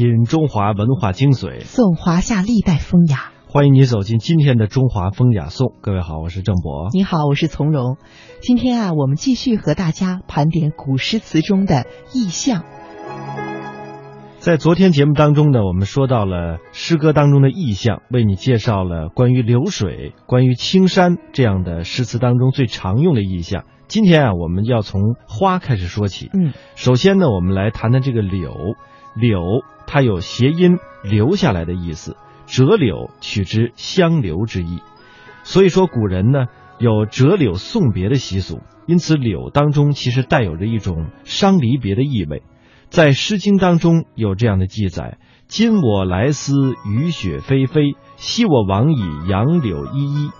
品中华文化精髓，颂华夏历代风雅。欢迎你走进今天的中华风雅颂。各位好，我是郑博。你好，我是从容。今天啊，我们继续和大家盘点古诗词中的意象。在昨天节目当中呢，我们说到了诗歌当中的意象，为你介绍了关于流水、关于青山这样的诗词当中最常用的意象。今天啊，我们要从花开始说起。嗯，首先呢，我们来谈谈这个柳。柳它有谐音“留下来的”意思，折柳取之相留之意。所以说，古人呢有折柳送别的习俗，因此柳当中其实带有着一种伤离别的意味。在《诗经》当中有这样的记载：“今我来思，雨雪霏霏；昔我往矣，杨柳依依。”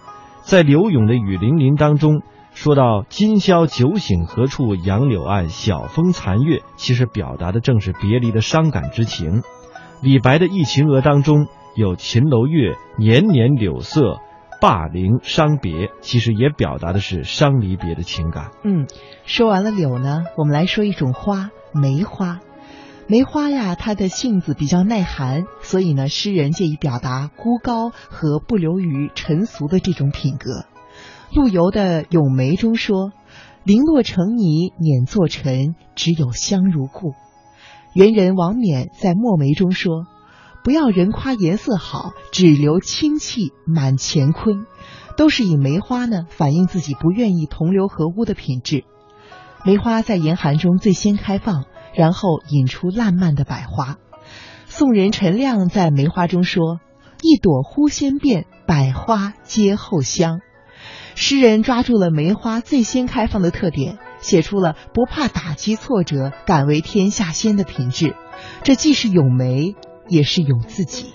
在柳永的《雨霖铃》当中。说到今宵酒醒何处？杨柳岸，晓风残月。其实表达的正是别离的伤感之情。李白的《忆秦娥》当中有“秦楼月，年年柳色，灞陵伤别”，其实也表达的是伤离别的情感。嗯，说完了柳呢，我们来说一种花——梅花。梅花呀，它的性子比较耐寒，所以呢，诗人借以表达孤高和不流于尘俗的这种品格。陆游的《咏梅》中说：“零落成泥碾作尘，只有香如故。”元人王冕在《墨梅》中说：“不要人夸颜色好，只留清气满乾坤。”都是以梅花呢反映自己不愿意同流合污的品质。梅花在严寒中最先开放，然后引出烂漫的百花。宋人陈亮在《梅花》中说：“一朵忽先变，百花皆后香。”诗人抓住了梅花最先开放的特点，写出了不怕打击挫折、敢为天下先的品质。这既是咏梅，也是咏自己。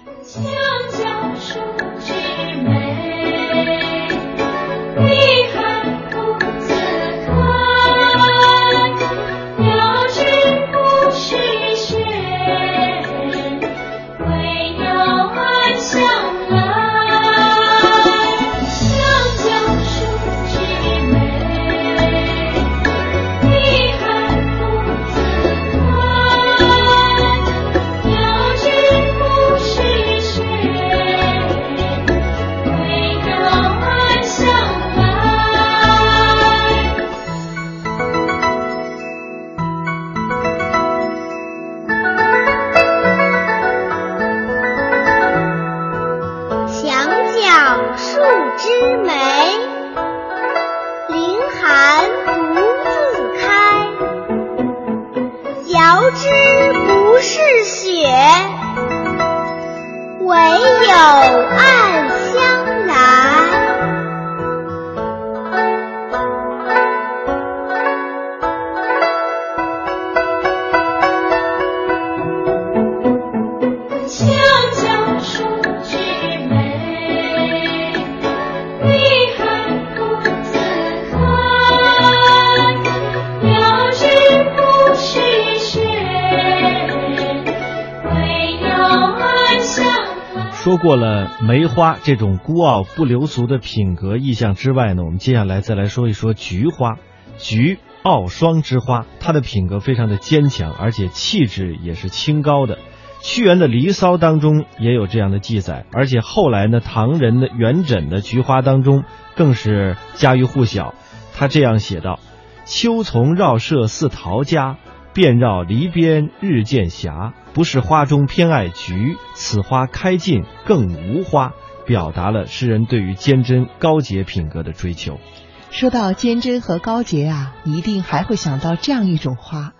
不知梅过了梅花这种孤傲不流俗的品格意象之外呢，我们接下来再来说一说菊花。菊，傲霜之花，它的品格非常的坚强，而且气质也是清高的。屈原的《离骚》当中也有这样的记载，而且后来呢，唐人的元稹的《菊花》当中更是家喻户晓。他这样写道：“秋丛绕舍似陶家。”遍绕篱边日渐斜，不是花中偏爱菊，此花开尽更无花，表达了诗人对于坚贞高洁品格的追求。说到坚贞和高洁啊，一定还会想到这样一种花：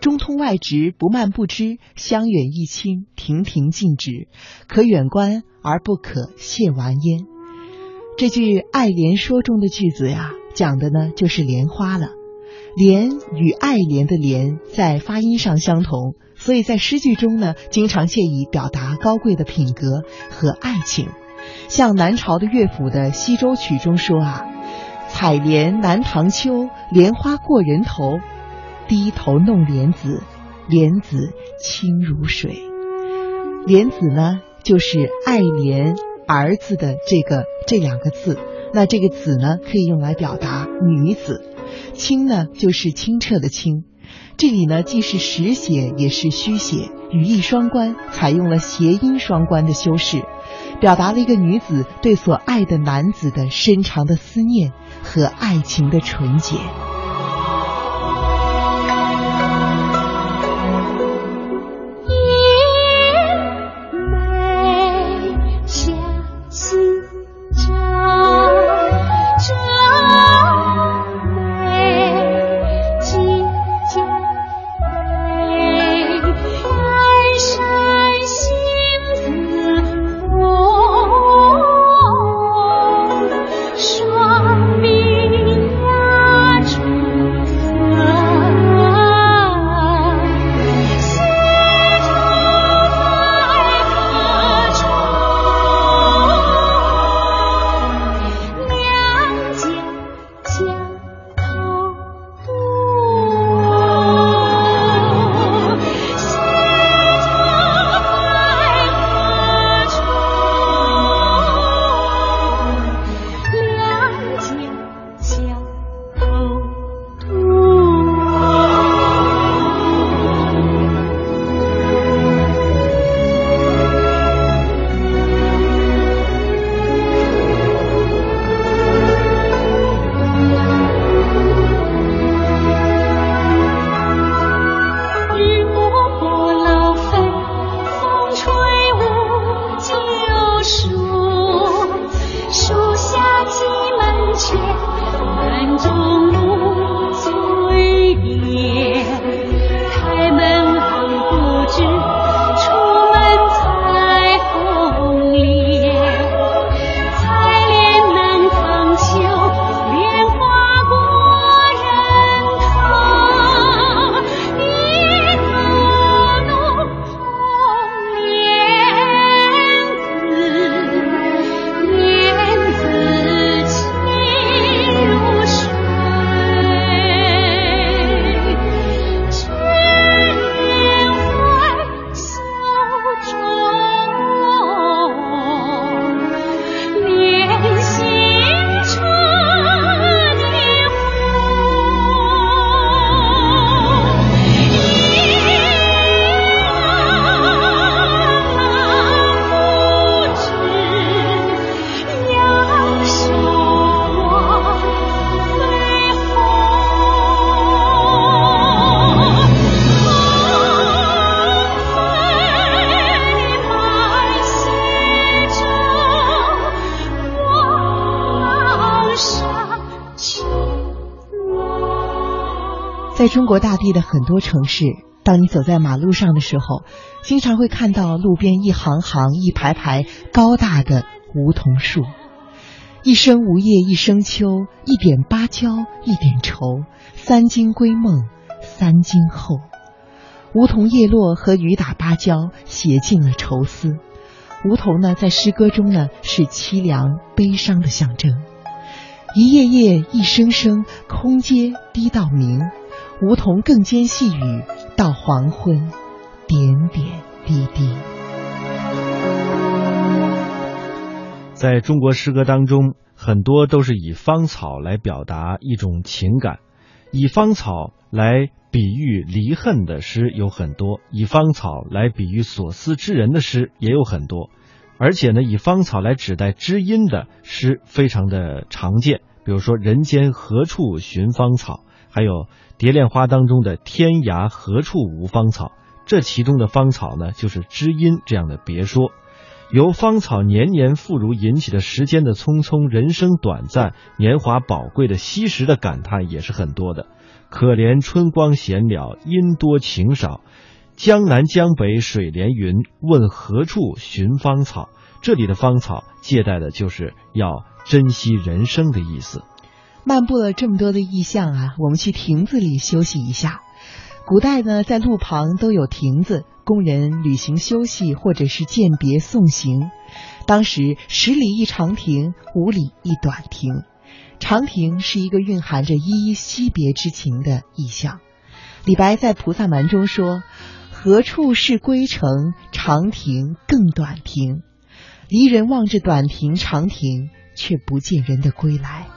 中通外直，不蔓不枝，香远益清，亭亭净植，可远观而不可亵玩焉。这句《爱莲说》中的句子呀，讲的呢就是莲花了。莲与爱莲的莲在发音上相同，所以在诗句中呢，经常借以表达高贵的品格和爱情。像南朝的乐府的《西洲曲》中说啊：“采莲南塘秋，莲花过人头，低头弄莲子，莲子清如水。”莲子呢，就是爱莲儿子的这个这两个字。那这个子呢，可以用来表达女子。清呢，就是清澈的清。这里呢既是实写也是虚写，语义双关，采用了谐音双关的修饰，表达了一个女子对所爱的男子的深长的思念和爱情的纯洁。在中国大地的很多城市，当你走在马路上的时候，经常会看到路边一行行、一排排高大的梧桐树。一生无叶一生秋，一点芭蕉一点愁，三更归梦三更后。梧桐叶落和雨打芭蕉，写尽了愁思。梧桐呢，在诗歌中呢，是凄凉悲伤的象征。一叶叶，一声声，空阶低到明。梧桐更兼细雨，到黄昏，点点滴滴。在中国诗歌当中，很多都是以芳草来表达一种情感，以芳草来比喻离恨的诗有很多，以芳草来比喻所思之人的诗也有很多，而且呢，以芳草来指代知音的诗非常的常见，比如说“人间何处寻芳草”，还有。蝶恋花当中的“天涯何处无芳草”，这其中的芳草呢，就是知音这样的别说。由芳草年年复如引起的时间的匆匆、人生短暂、年华宝贵的惜时的感叹也是很多的。可怜春光闲了，因多情少。江南江北水连云，问何处寻芳草？这里的芳草，借代的就是要珍惜人生的意思。漫步了这么多的意象啊，我们去亭子里休息一下。古代呢，在路旁都有亭子，供人旅行休息或者是饯别送行。当时十里一长亭，五里一短亭。长亭是一个蕴含着依依惜别之情的意象。李白在《菩萨蛮》中说：“何处是归程？长亭更短亭。离人望着短亭长亭，却不见人的归来。”